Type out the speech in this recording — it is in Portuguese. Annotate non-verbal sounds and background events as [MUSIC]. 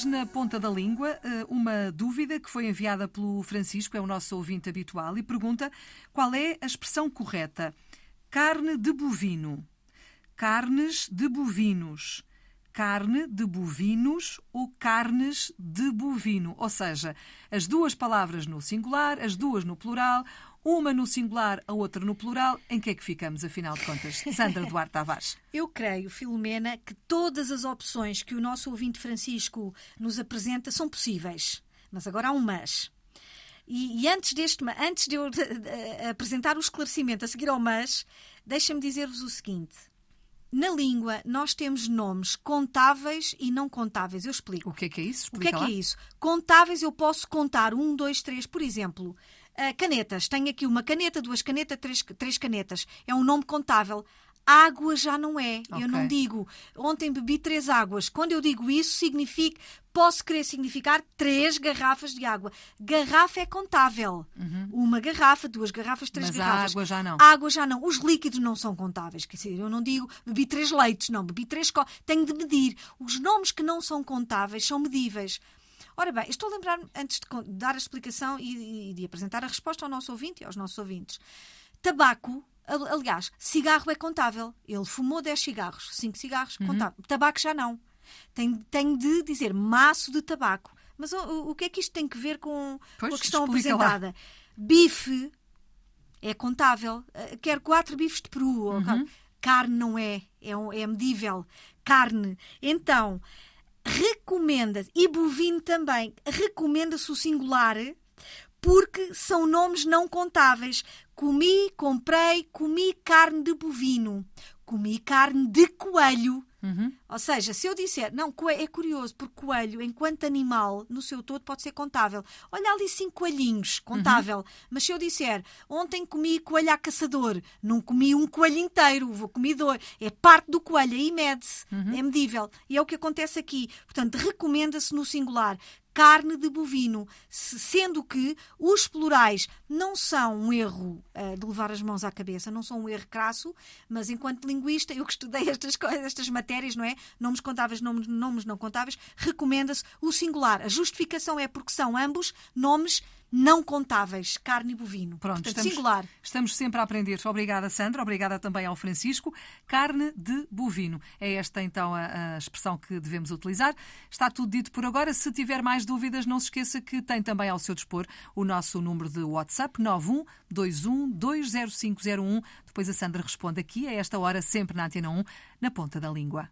hoje na ponta da língua eh, uma dúvida que foi enviada pelo Francisco, é o nosso ouvinte habitual, e pergunta qual é a expressão correta. Carne de bovino. Carnes de bovinos. Carne de bovinos ou carnes de bovino. Ou seja, as duas palavras no singular, as duas no plural, uma no singular, a outra no plural. Em que é que ficamos, afinal de contas? [LAUGHS] Sandra Duarte Tavares. Eu creio, Filomena, que todas as opções que o nosso ouvinte Francisco nos apresenta são possíveis. Mas agora há um mas. E, e antes deste, antes de eu de, de, apresentar o esclarecimento a seguir ao mas, deixa-me dizer-vos o seguinte. Na língua, nós temos nomes contáveis e não contáveis. Eu explico. O que é que é isso? Explica o que é que é isso? Contáveis, eu posso contar um, dois, três. Por exemplo, Uh, canetas. Tenho aqui uma caneta, duas canetas, três, três canetas. É um nome contável. Água já não é. Okay. Eu não digo ontem bebi três águas. Quando eu digo isso, significa, posso querer significar três garrafas de água. Garrafa é contável. Uhum. Uma garrafa, duas garrafas, três Mas garrafas. A água já não. água já não. Os líquidos não são contáveis. Quer dizer, eu não digo bebi três leites, não. Bebi três. Co... Tenho de medir. Os nomes que não são contáveis são medíveis. Ora bem, estou a lembrar, antes de dar a explicação e, de apresentar a resposta ao nosso ouvinte e aos nossos ouvintes. Tabaco, aliás, cigarro é contável. Ele fumou 10 cigarros, 5 cigarros, uhum. contável. Tabaco já não. Tem, tem de dizer maço de tabaco. Mas o, o que é que isto tem que ver com, pois, com a questão apresentada? Lá. Bife é contável. Eh, quer quatro bifes de peru. Uhum. Carne não é. É, é medível. Carne. Então, recomenda-se, e bovino também, recomenda-se o singular porque são nomes não contáveis. Comi, comprei, comi carne de bovino, comi carne de coelho. Uhum. Ou seja, se eu disser, não, é curioso, porque coelho, enquanto animal, no seu todo, pode ser contável. Olha ali cinco coelhinhos, contável. Uhum. Mas se eu disser, ontem comi coelho a caçador, não comi um coelho inteiro, vou comer dois. É parte do coelho, aí mede-se, uhum. é medível. E é o que acontece aqui. Portanto, recomenda-se no singular carne de bovino, sendo que os plurais não são um erro uh, de levar as mãos à cabeça, não são um erro crasso, mas enquanto linguista, eu que estudei [LAUGHS] estas coisas, estas matérias, não é? Nomes contáveis, nomes, nomes não contáveis, recomenda-se o singular. A justificação é porque são ambos nomes não contáveis, carne e bovino. Pronto, Portanto, estamos, singular. Estamos sempre a aprender. Obrigada, Sandra. Obrigada também ao Francisco. Carne de bovino. É esta então a, a, expressão que devemos utilizar. Está tudo dito por agora. Se tiver mais dúvidas, não se esqueça que tem também ao seu dispor o nosso número de WhatsApp 91 21 20501. Depois a Sandra responde aqui a esta hora, sempre na Antena 1, na ponta da língua.